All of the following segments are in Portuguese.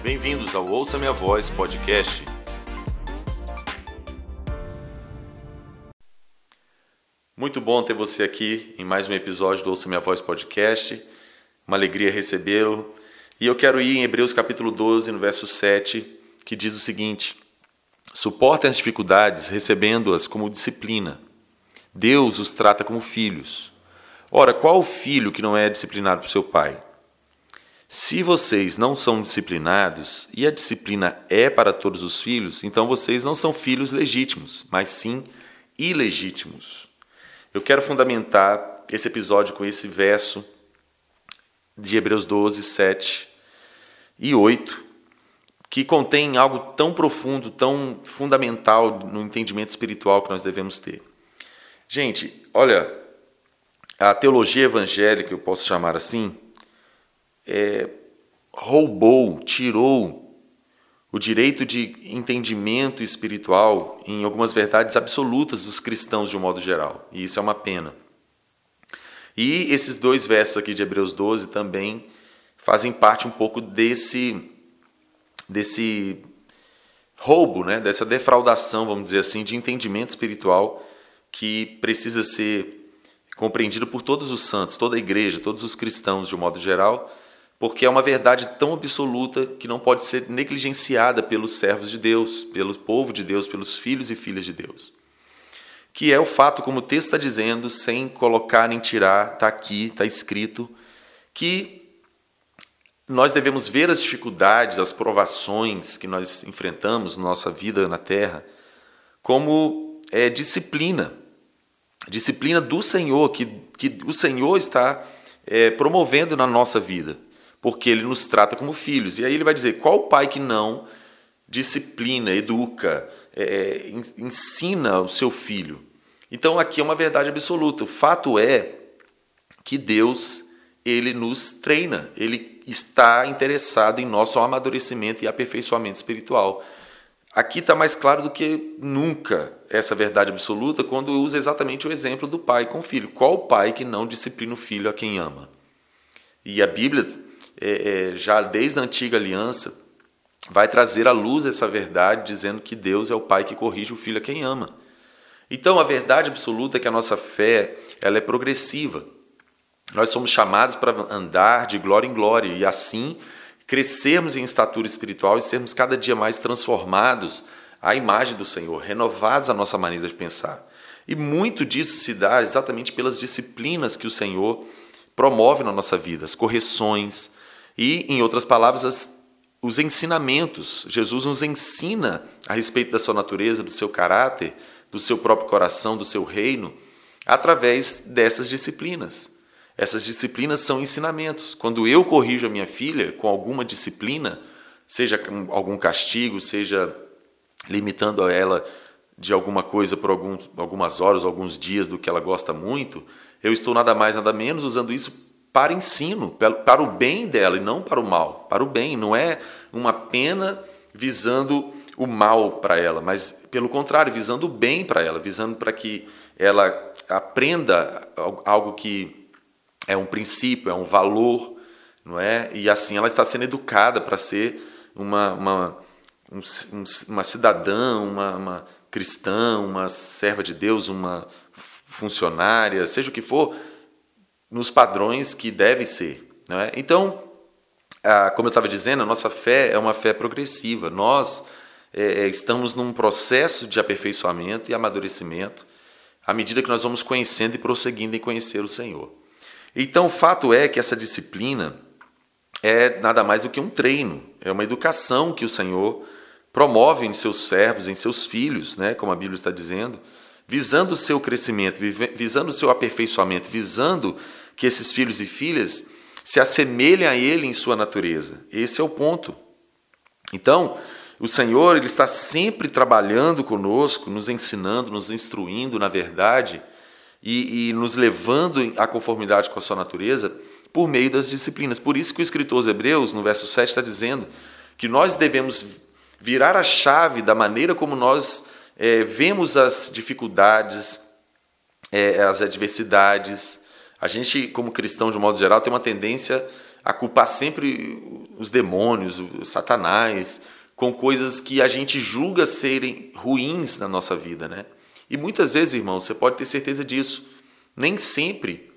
Bem-vindos ao Ouça Minha Voz podcast. Muito bom ter você aqui em mais um episódio do Ouça Minha Voz podcast. Uma alegria recebê-lo. E eu quero ir em Hebreus capítulo 12, no verso 7, que diz o seguinte: Suportem as dificuldades, recebendo-as como disciplina. Deus os trata como filhos. Ora, qual filho que não é disciplinado por seu pai? Se vocês não são disciplinados, e a disciplina é para todos os filhos, então vocês não são filhos legítimos, mas sim ilegítimos. Eu quero fundamentar esse episódio com esse verso de Hebreus 12, 7 e 8, que contém algo tão profundo, tão fundamental no entendimento espiritual que nós devemos ter. Gente, olha, a teologia evangélica, eu posso chamar assim, é, roubou, tirou o direito de entendimento espiritual em algumas verdades absolutas dos cristãos de um modo geral. E isso é uma pena. E esses dois versos aqui de Hebreus 12 também fazem parte um pouco desse desse roubo, né, dessa defraudação, vamos dizer assim, de entendimento espiritual que precisa ser compreendido por todos os santos, toda a igreja, todos os cristãos de um modo geral, porque é uma verdade tão absoluta que não pode ser negligenciada pelos servos de Deus, pelo povo de Deus, pelos filhos e filhas de Deus. Que é o fato, como o texto está dizendo, sem colocar nem tirar, está aqui, está escrito, que nós devemos ver as dificuldades, as provações que nós enfrentamos na nossa vida na terra como é, disciplina. Disciplina do Senhor, que, que o Senhor está é, promovendo na nossa vida porque ele nos trata como filhos. E aí ele vai dizer: qual pai que não disciplina, educa, é, ensina o seu filho? Então aqui é uma verdade absoluta. O fato é que Deus ele nos treina, ele está interessado em nosso amadurecimento e aperfeiçoamento espiritual. Aqui está mais claro do que nunca essa verdade absoluta quando usa exatamente o exemplo do pai com o filho. Qual pai que não disciplina o filho a quem ama? E a Bíblia é, é, já desde a antiga aliança, vai trazer à luz essa verdade, dizendo que Deus é o Pai que corrige o filho a quem ama. Então, a verdade absoluta é que a nossa fé ela é progressiva. Nós somos chamados para andar de glória em glória e assim crescermos em estatura espiritual e sermos cada dia mais transformados à imagem do Senhor, renovados a nossa maneira de pensar. E muito disso se dá exatamente pelas disciplinas que o Senhor promove na nossa vida, as correções, e, em outras palavras, as, os ensinamentos. Jesus nos ensina a respeito da sua natureza, do seu caráter, do seu próprio coração, do seu reino, através dessas disciplinas. Essas disciplinas são ensinamentos. Quando eu corrijo a minha filha com alguma disciplina, seja com algum castigo, seja limitando a ela de alguma coisa por algumas horas, alguns dias do que ela gosta muito, eu estou nada mais, nada menos usando isso para ensino, para o bem dela e não para o mal. Para o bem, não é uma pena visando o mal para ela, mas pelo contrário, visando o bem para ela, visando para que ela aprenda algo que é um princípio, é um valor, não é? E assim ela está sendo educada para ser uma, uma, um, uma cidadã, uma, uma cristã, uma serva de Deus, uma funcionária, seja o que for, nos padrões que deve ser. Né? Então, como eu estava dizendo, a nossa fé é uma fé progressiva. Nós é, é, estamos num processo de aperfeiçoamento e amadurecimento à medida que nós vamos conhecendo e prosseguindo em conhecer o Senhor. Então, o fato é que essa disciplina é nada mais do que um treino, é uma educação que o Senhor promove em seus servos, em seus filhos, né, como a Bíblia está dizendo, visando o seu crescimento, visando o seu aperfeiçoamento, visando que esses filhos e filhas se assemelhem a Ele em sua natureza. Esse é o ponto. Então, o Senhor ele está sempre trabalhando conosco, nos ensinando, nos instruindo na verdade e, e nos levando à conformidade com a sua natureza por meio das disciplinas. Por isso que o escritor aos Hebreus, no verso 7, está dizendo que nós devemos virar a chave da maneira como nós é, vemos as dificuldades, é, as adversidades, a gente, como cristão, de um modo geral, tem uma tendência a culpar sempre os demônios, o Satanás, com coisas que a gente julga serem ruins na nossa vida, né? E muitas vezes, irmão, você pode ter certeza disso. Nem sempre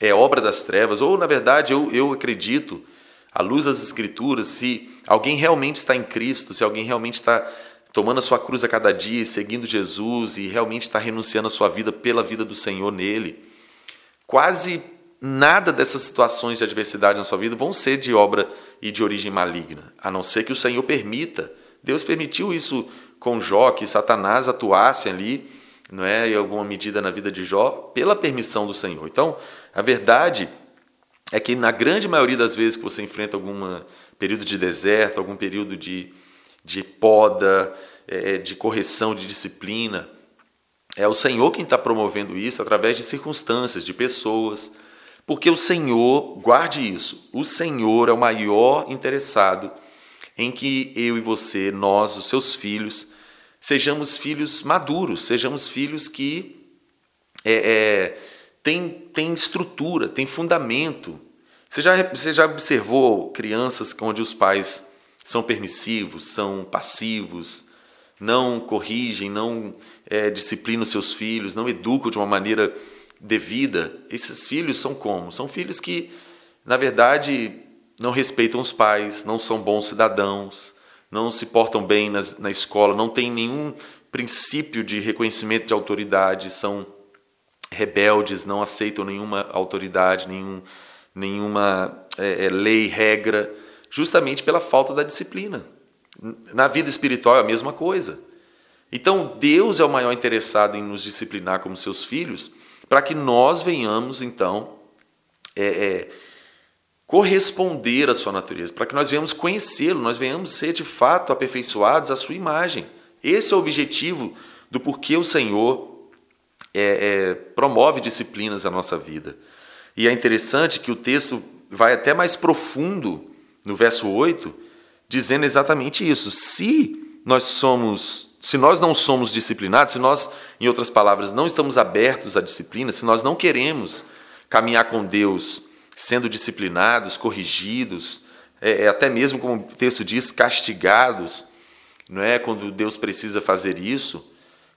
é obra das trevas, ou na verdade eu, eu acredito, à luz das Escrituras, se alguém realmente está em Cristo, se alguém realmente está tomando a sua cruz a cada dia, seguindo Jesus e realmente está renunciando a sua vida pela vida do Senhor nele, quase nada dessas situações de adversidade na sua vida vão ser de obra e de origem maligna, a não ser que o Senhor permita. Deus permitiu isso com Jó, que Satanás atuasse ali, não é, em alguma medida na vida de Jó, pela permissão do Senhor. Então, a verdade é que na grande maioria das vezes que você enfrenta algum período de deserto, algum período de, de poda, é, de correção, de disciplina, é o Senhor quem está promovendo isso através de circunstâncias, de pessoas, porque o Senhor, guarde isso, o Senhor é o maior interessado em que eu e você, nós, os seus filhos, sejamos filhos maduros, sejamos filhos que é, é, têm, têm estrutura, têm fundamento. Você já, você já observou crianças onde os pais são permissivos, são passivos, não corrigem, não é, disciplinam seus filhos, não educam de uma maneira devida, esses filhos são como? São filhos que, na verdade, não respeitam os pais, não são bons cidadãos, não se portam bem nas, na escola, não têm nenhum princípio de reconhecimento de autoridade, são rebeldes, não aceitam nenhuma autoridade, nenhum, nenhuma é, é, lei, regra, justamente pela falta da disciplina. Na vida espiritual é a mesma coisa. Então, Deus é o maior interessado em nos disciplinar como seus filhos, para que nós venhamos, então, é, é, corresponder à sua natureza, para que nós venhamos conhecê-lo, nós venhamos ser de fato aperfeiçoados à sua imagem. Esse é o objetivo do porquê o Senhor é, é, promove disciplinas na nossa vida. E é interessante que o texto vai até mais profundo no verso 8, dizendo exatamente isso. Se nós somos se nós não somos disciplinados, se nós, em outras palavras, não estamos abertos à disciplina, se nós não queremos caminhar com Deus sendo disciplinados, corrigidos, é, é, até mesmo, como o texto diz, castigados, não é? Quando Deus precisa fazer isso,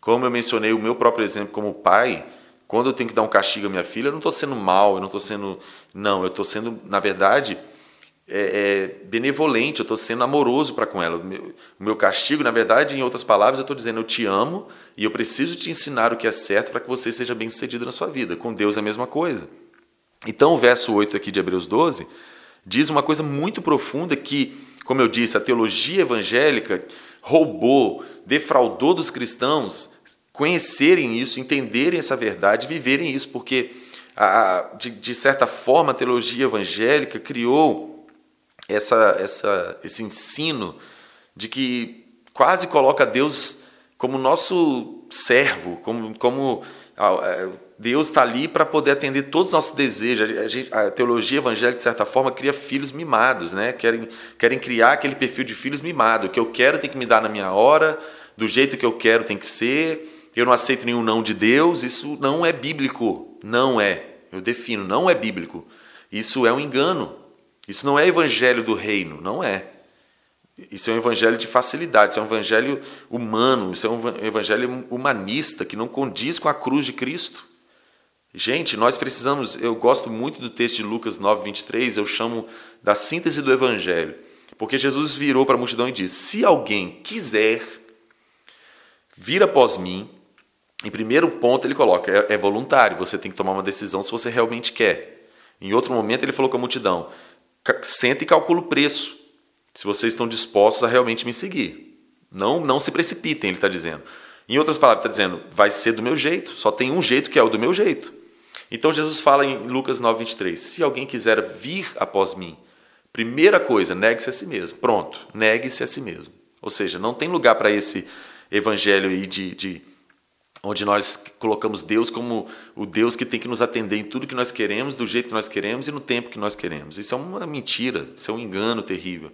como eu mencionei o meu próprio exemplo como pai, quando eu tenho que dar um castigo à minha filha, eu não estou sendo mal, eu não estou sendo. Não, eu estou sendo, na verdade, é, é benevolente, eu estou sendo amoroso para com ela. O meu, meu, castigo, na verdade, em outras palavras, eu estou dizendo: eu te amo e eu preciso te ensinar o que é certo para que você seja bem sucedido na sua vida. Com Deus é a mesma coisa. Então, o verso 8 aqui de Hebreus 12 diz uma coisa muito profunda que, como eu disse, a teologia evangélica roubou, defraudou dos cristãos conhecerem isso, entenderem essa verdade, viverem isso, porque, a, de, de certa forma, a teologia evangélica criou essa, essa, esse ensino de que quase coloca Deus como nosso servo, como, como é, Deus está ali para poder atender todos os nossos desejos. A, gente, a, teologia evangélica, de certa forma, cria filhos mimados, né? querem, querem criar aquele perfil de filhos mimados. O que eu quero tem que me dar na minha hora, do jeito que eu quero tem que ser, eu não aceito nenhum não de Deus, isso não é bíblico. Não é. Eu defino, não é bíblico. Isso é um engano. Isso não é evangelho do reino, não é. Isso é um evangelho de facilidade, isso é um evangelho humano, isso é um evangelho humanista que não condiz com a cruz de Cristo. Gente, nós precisamos, eu gosto muito do texto de Lucas 9, 23, eu chamo da síntese do evangelho. Porque Jesus virou para a multidão e disse: Se alguém quiser vir após mim, em primeiro ponto ele coloca, é, é voluntário, você tem que tomar uma decisão se você realmente quer. Em outro momento ele falou com a multidão: senta e calcula o preço. Se vocês estão dispostos a realmente me seguir. Não, não se precipitem, ele está dizendo. Em outras palavras, está dizendo, vai ser do meu jeito. Só tem um jeito que é o do meu jeito. Então Jesus fala em Lucas 9, 23, se alguém quiser vir após mim, primeira coisa, negue-se a si mesmo. Pronto, negue-se a si mesmo. Ou seja, não tem lugar para esse evangelho aí de, de onde nós colocamos Deus como o Deus que tem que nos atender em tudo que nós queremos, do jeito que nós queremos e no tempo que nós queremos. Isso é uma mentira, isso é um engano terrível.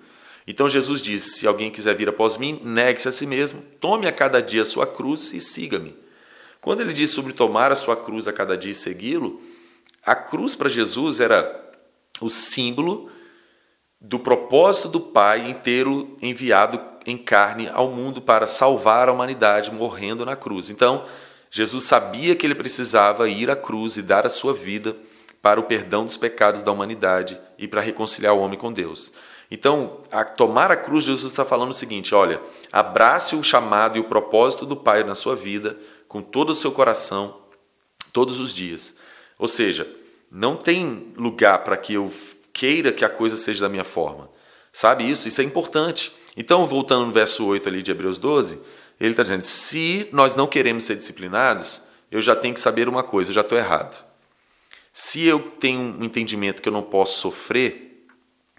Então Jesus disse: Se alguém quiser vir após mim, negue-se a si mesmo, tome a cada dia a sua cruz e siga-me. Quando ele diz sobre tomar a sua cruz a cada dia e segui-lo, a cruz para Jesus era o símbolo do propósito do Pai em tê-lo enviado em carne ao mundo para salvar a humanidade morrendo na cruz. Então, Jesus sabia que ele precisava ir à cruz e dar a sua vida para o perdão dos pecados da humanidade e para reconciliar o homem com Deus. Então, a tomar a cruz, Jesus está falando o seguinte: olha, abrace o chamado e o propósito do Pai na sua vida com todo o seu coração, todos os dias. Ou seja, não tem lugar para que eu queira que a coisa seja da minha forma. Sabe isso? Isso é importante. Então, voltando no verso 8 ali de Hebreus 12, ele está dizendo: se nós não queremos ser disciplinados, eu já tenho que saber uma coisa, eu já estou errado. Se eu tenho um entendimento que eu não posso sofrer,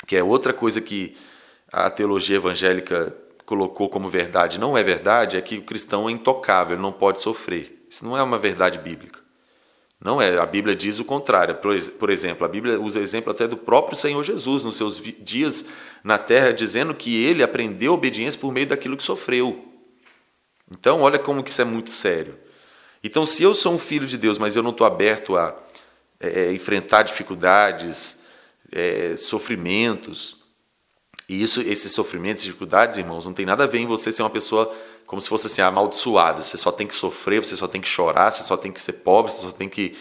que é outra coisa que a teologia evangélica colocou como verdade, não é verdade, é que o cristão é intocável, ele não pode sofrer. Isso não é uma verdade bíblica. Não é, a Bíblia diz o contrário. Por exemplo, a Bíblia usa o exemplo até do próprio Senhor Jesus nos seus dias na terra, dizendo que ele aprendeu obediência por meio daquilo que sofreu. Então, olha como que isso é muito sério. Então, se eu sou um filho de Deus, mas eu não estou aberto a é, enfrentar dificuldades, é, sofrimentos, e isso, esses sofrimentos, dificuldades, irmãos, não tem nada a ver em você ser uma pessoa como se fosse assim, amaldiçoada. Você só tem que sofrer, você só tem que chorar, você só tem que ser pobre, você só tem que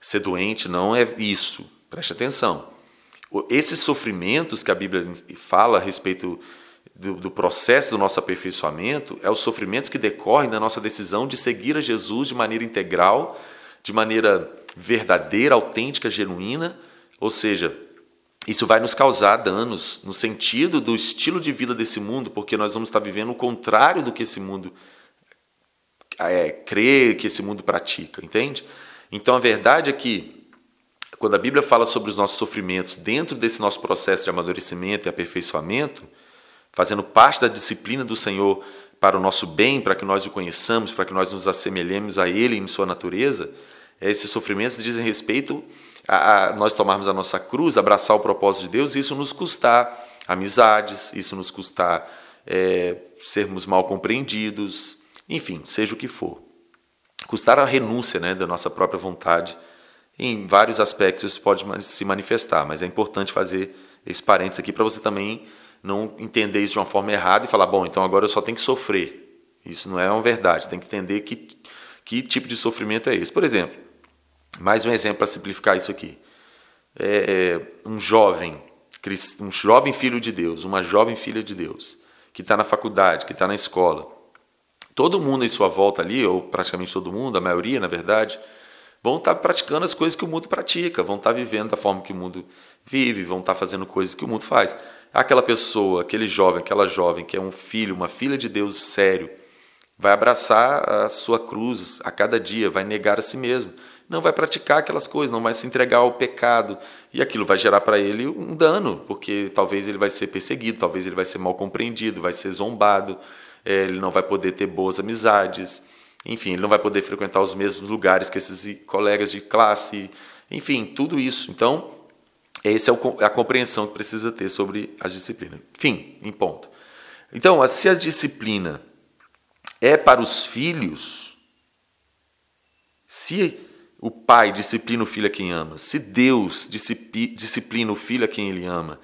ser doente. Não é isso. Preste atenção. Esses sofrimentos que a Bíblia fala a respeito do, do, processo do nosso aperfeiçoamento é os sofrimentos que decorrem da nossa decisão de seguir a Jesus de maneira integral, de maneira verdadeira, autêntica, genuína, ou seja, isso vai nos causar danos no sentido do estilo de vida desse mundo, porque nós vamos estar vivendo o contrário do que esse mundo é, crê, que esse mundo pratica, entende? Então a verdade é que quando a Bíblia fala sobre os nossos sofrimentos dentro desse nosso processo de amadurecimento e aperfeiçoamento, fazendo parte da disciplina do Senhor para o nosso bem, para que nós o conheçamos, para que nós nos assemelhemos a Ele em sua natureza, esses sofrimentos dizem respeito a, a nós tomarmos a nossa cruz, abraçar o propósito de Deus, isso nos custar amizades, isso nos custar é, sermos mal compreendidos, enfim, seja o que for. Custar a renúncia né, da nossa própria vontade. Em vários aspectos isso pode se manifestar, mas é importante fazer esse parênteses aqui para você também não entender isso de uma forma errada e falar, bom, então agora eu só tenho que sofrer. Isso não é uma verdade, tem que entender que, que tipo de sofrimento é esse. Por exemplo, mais um exemplo para simplificar isso aqui. É, é, um jovem, um jovem filho de Deus, uma jovem filha de Deus, que está na faculdade, que está na escola. Todo mundo em sua volta ali, ou praticamente todo mundo, a maioria, na verdade, vão estar tá praticando as coisas que o mundo pratica, vão estar tá vivendo da forma que o mundo vive, vão estar tá fazendo coisas que o mundo faz. Aquela pessoa, aquele jovem, aquela jovem que é um filho, uma filha de Deus sério, vai abraçar a sua cruz a cada dia, vai negar a si mesmo não vai praticar aquelas coisas, não vai se entregar ao pecado. E aquilo vai gerar para ele um dano, porque talvez ele vai ser perseguido, talvez ele vai ser mal compreendido, vai ser zombado, é, ele não vai poder ter boas amizades, enfim, ele não vai poder frequentar os mesmos lugares que esses colegas de classe, enfim, tudo isso. Então, essa é a compreensão que precisa ter sobre as disciplinas. Fim, em ponto. Então, se a disciplina é para os filhos, se o pai disciplina o filho a quem ama, se Deus disciplina o filho a quem ele ama,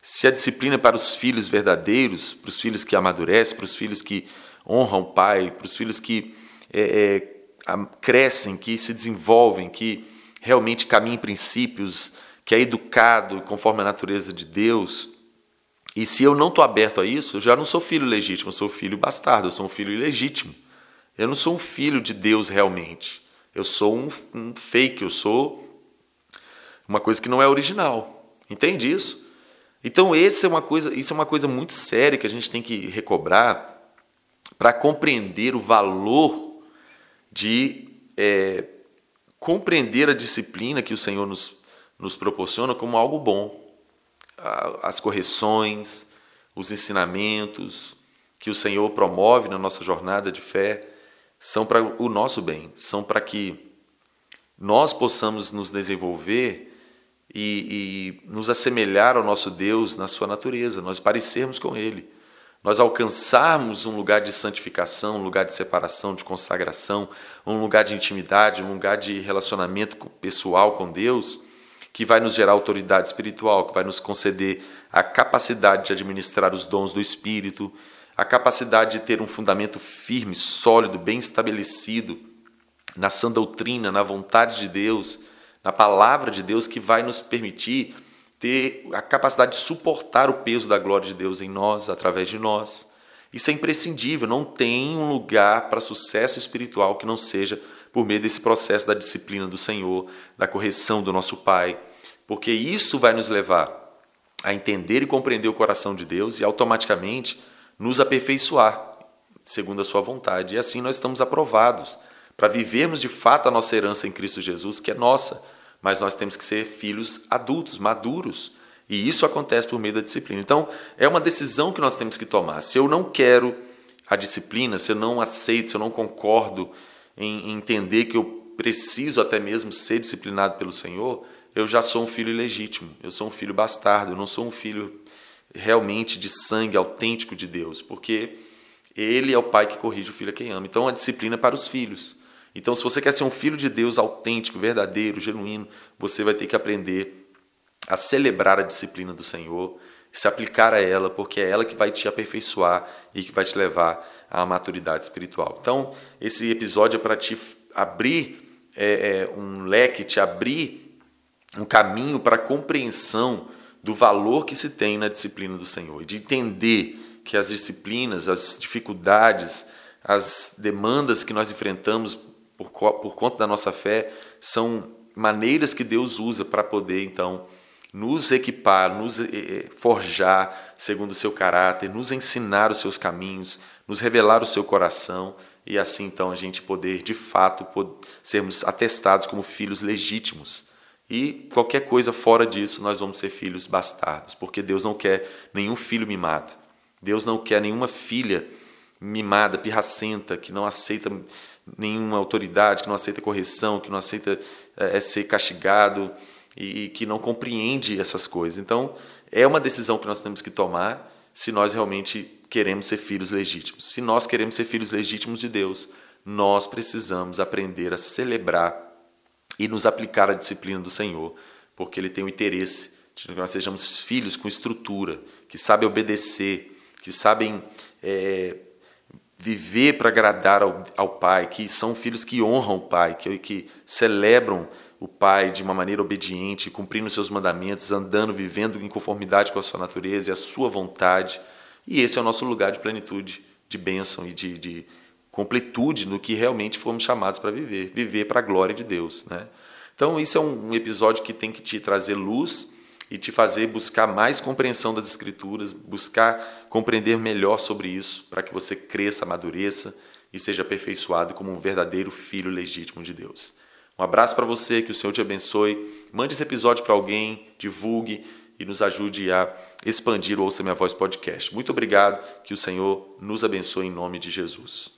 se a disciplina é para os filhos verdadeiros, para os filhos que amadurecem, para os filhos que honram o pai, para os filhos que é, é, crescem, que se desenvolvem, que realmente caminham em princípios, que é educado conforme a natureza de Deus. E se eu não estou aberto a isso, eu já não sou filho legítimo, eu sou filho bastardo, eu sou um filho ilegítimo. Eu não sou um filho de Deus realmente. Eu sou um, um fake, eu sou uma coisa que não é original. Entende isso? Então, esse é uma coisa, isso é uma coisa muito séria que a gente tem que recobrar para compreender o valor de é, compreender a disciplina que o Senhor nos, nos proporciona como algo bom. As correções, os ensinamentos que o Senhor promove na nossa jornada de fé são para o nosso bem, são para que nós possamos nos desenvolver e, e, nos assemelhar ao nosso Deus na sua natureza, nós parecermos com Ele, nós alcançarmos um lugar de santificação, um lugar de separação, de consagração, um lugar de intimidade, um lugar de relacionamento pessoal com Deus, que vai nos gerar autoridade espiritual, que vai nos conceder a capacidade de administrar os dons do Espírito, a capacidade de ter um fundamento firme, sólido, bem estabelecido na sã doutrina, na vontade de Deus, na palavra de Deus, que vai nos permitir ter a capacidade de suportar o peso da glória de Deus em nós, através de nós. Isso é imprescindível, não tem um lugar para sucesso espiritual que não seja por meio desse processo da disciplina do Senhor, da correção do nosso Pai, porque isso vai nos levar a entender e compreender o coração de Deus e automaticamente nos aperfeiçoar segundo a sua vontade. E assim nós estamos aprovados para vivermos de fato a nossa herança em Cristo Jesus, que é nossa, mas nós temos que ser filhos adultos, maduros. E isso acontece por meio da disciplina. Então, é uma decisão que nós temos que tomar. Se eu não quero a disciplina, se eu não aceito, se eu não concordo em entender que eu preciso até mesmo ser disciplinado pelo Senhor, eu já sou um filho ilegítimo, eu sou um filho bastardo, eu não sou um filho realmente de sangue autêntico de Deus, porque ele é o pai que corrige o filho a quem ama. Então a disciplina é para os filhos. Então, se você quer ser um filho de Deus autêntico, verdadeiro, genuíno, você vai ter que aprender a celebrar a disciplina do Senhor, se aplicar a ela, porque é ela que vai te aperfeiçoar e que vai te levar à maturidade espiritual. Então, esse episódio é para te abrir é, é, um leque, te abrir um caminho para a compreensão do valor que se tem na disciplina do Senhor de entender que as disciplinas, as dificuldades, as demandas que nós enfrentamos por, por conta da nossa fé, são maneiras que Deus usa para poder, então, nos equipar, nos eh, eh, forjar segundo o seu caráter, nos ensinar os seus caminhos, nos revelar o seu coração e assim então a gente poder de fato sermos atestados como filhos legítimos. E qualquer coisa fora disso, nós vamos ser filhos bastardos, porque Deus não quer nenhum filho mimado. Deus não quer nenhuma filha mimada, pirracenta, que não aceita nenhuma autoridade, que não aceita correção, que não aceita é, ser castigado e, e que não compreende essas coisas. Então, é uma decisão que nós temos que tomar se nós realmente queremos ser filhos legítimos. Se nós queremos ser filhos legítimos de Deus, nós precisamos aprender a celebrar e nos aplicar a disciplina do Senhor, porque Ele tem o interesse de que nós sejamos filhos com estrutura, que sabem obedecer, que sabem é, viver para agradar ao, ao, Pai, que são filhos que honram o Pai, que, que celebram o Pai de uma maneira obediente, cumprindo os seus mandamentos, andando, vivendo em conformidade com a sua natureza e a sua vontade. E esse é o nosso lugar de plenitude, de bênção e de, de completude no que realmente fomos chamados para viver, viver para a glória de Deus. Né? Então, isso é um, episódio que tem que te trazer luz e te fazer buscar mais compreensão das Escrituras, buscar compreender melhor sobre isso, para que você cresça, amadureça e seja aperfeiçoado como um verdadeiro filho legítimo de Deus. Um abraço para você, que o Senhor te abençoe. Mande esse episódio para alguém, divulgue e nos ajude a expandir o Ouça Minha Voz podcast. Muito obrigado, que o Senhor nos abençoe em nome de Jesus.